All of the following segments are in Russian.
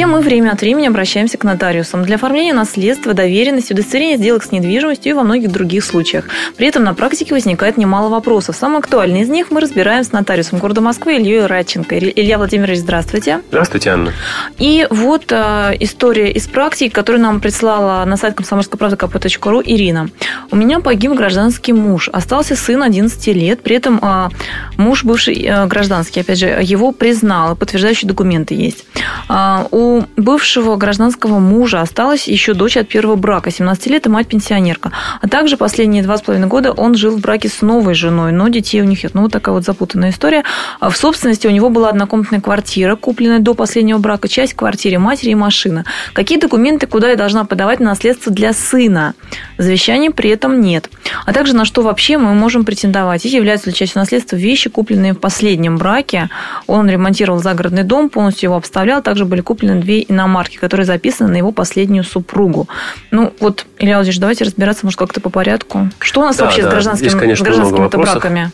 Все мы время от времени обращаемся к нотариусам для оформления наследства, доверенности, удостоверения сделок с недвижимостью и во многих других случаях. При этом на практике возникает немало вопросов. Самый актуальный из них мы разбираем с нотариусом города Москвы Ильей Радченко. Илья Владимирович, здравствуйте. Здравствуйте, Анна. И вот э, история из практики, которую нам прислала на сайт комсомольской правды kp.ру Ирина. У меня погиб гражданский муж. Остался сын 11 лет. При этом э, муж бывший э, гражданский, опять же, его признал. Подтверждающие документы есть. Э, у бывшего гражданского мужа осталась еще дочь от первого брака, 17 лет, и мать-пенсионерка. А также последние два с половиной года он жил в браке с новой женой, но детей у них нет. Ну, вот такая вот запутанная история. В собственности у него была однокомнатная квартира, купленная до последнего брака, часть квартиры матери и машина. Какие документы, куда я должна подавать на наследство для сына? Завещания при этом нет. А также на что вообще мы можем претендовать? И являются ли частью наследства вещи, купленные в последнем браке. Он ремонтировал загородный дом, полностью его обставлял. Также были куплены куплены две иномарки, которые записаны на его последнюю супругу. Ну, вот, Илья Владимирович, давайте разбираться, может, как-то по порядку. Что у нас да, вообще да. с гражданскими, Здесь, конечно, гражданскими браками?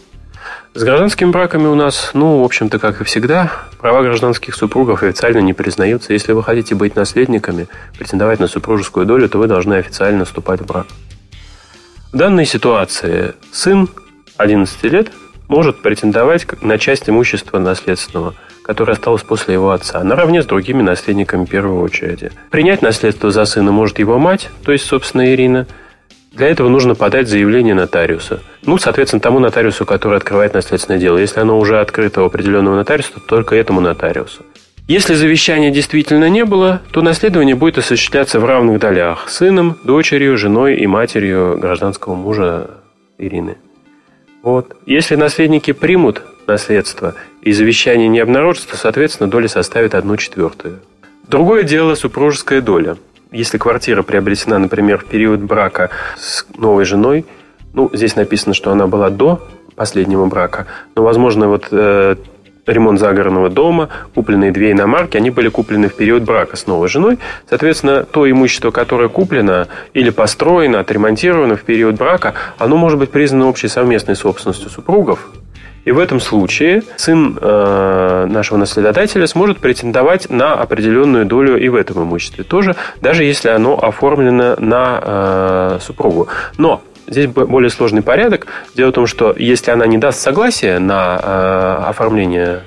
С гражданскими браками у нас, ну, в общем-то, как и всегда, права гражданских супругов официально не признаются. Если вы хотите быть наследниками, претендовать на супружескую долю, то вы должны официально вступать в брак. В данной ситуации сын 11 лет может претендовать на часть имущества наследственного – которое осталось после его отца, наравне с другими наследниками первой очереди. Принять наследство за сына может его мать, то есть, собственно, Ирина. Для этого нужно подать заявление нотариуса. Ну, соответственно, тому нотариусу, который открывает наследственное дело. Если оно уже открыто у определенного нотариуса, то только этому нотариусу. Если завещания действительно не было, то наследование будет осуществляться в равных долях сыном, дочерью, женой и матерью гражданского мужа Ирины. Вот. Если наследники примут наследство и завещание не обнаружится, то, соответственно, доля составит одну четвертую. Другое дело супружеская доля. Если квартира приобретена, например, в период брака с новой женой, ну, здесь написано, что она была до последнего брака, но, возможно, вот э, ремонт загородного дома, купленные две иномарки, они были куплены в период брака с новой женой. Соответственно, то имущество, которое куплено или построено, отремонтировано в период брака, оно может быть признано общей совместной собственностью супругов, и в этом случае сын э, нашего наследодателя сможет претендовать на определенную долю и в этом имуществе тоже, даже если оно оформлено на э, супругу. Но Здесь более сложный порядок. Дело в том, что если она не даст согласия на э, оформление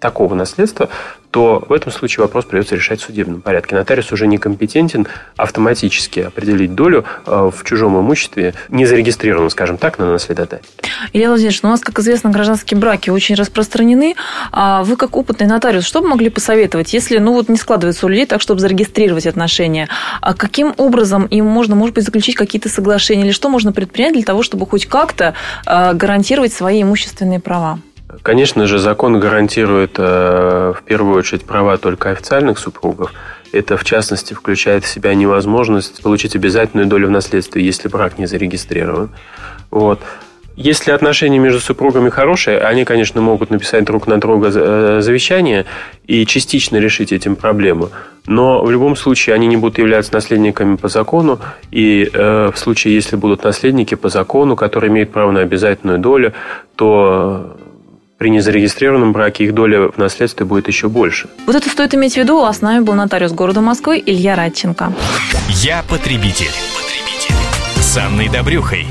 такого наследства, то в этом случае вопрос придется решать в судебном порядке. Нотариус уже некомпетентен автоматически определить долю э, в чужом имуществе, не зарегистрированном, скажем так, на наследодателя. Илья Владимирович, ну, у нас, как известно, гражданские браки очень распространены. А вы, как опытный нотариус, что бы могли посоветовать, если ну, вот не складывается у людей так, чтобы зарегистрировать отношения? А каким образом им можно, может быть, заключить какие-то соглашения? Или что можно предпринять для того, чтобы хоть как-то э, гарантировать свои имущественные права? Конечно же, закон гарантирует э, в первую очередь права только официальных супругов. Это, в частности, включает в себя невозможность получить обязательную долю в наследстве, если брак не зарегистрирован. Вот. Если отношения между супругами хорошие, они, конечно, могут написать друг на друга э, завещание и частично решить этим проблему. Но в любом случае они не будут являться наследниками по закону. И э, в случае, если будут наследники по закону, которые имеют право на обязательную долю, то при незарегистрированном браке их доля в наследстве будет еще больше. Вот это стоит иметь в виду. А с нами был нотариус города Москвы Илья Радченко. Я потребитель. потребитель. С Анной Добрюхой.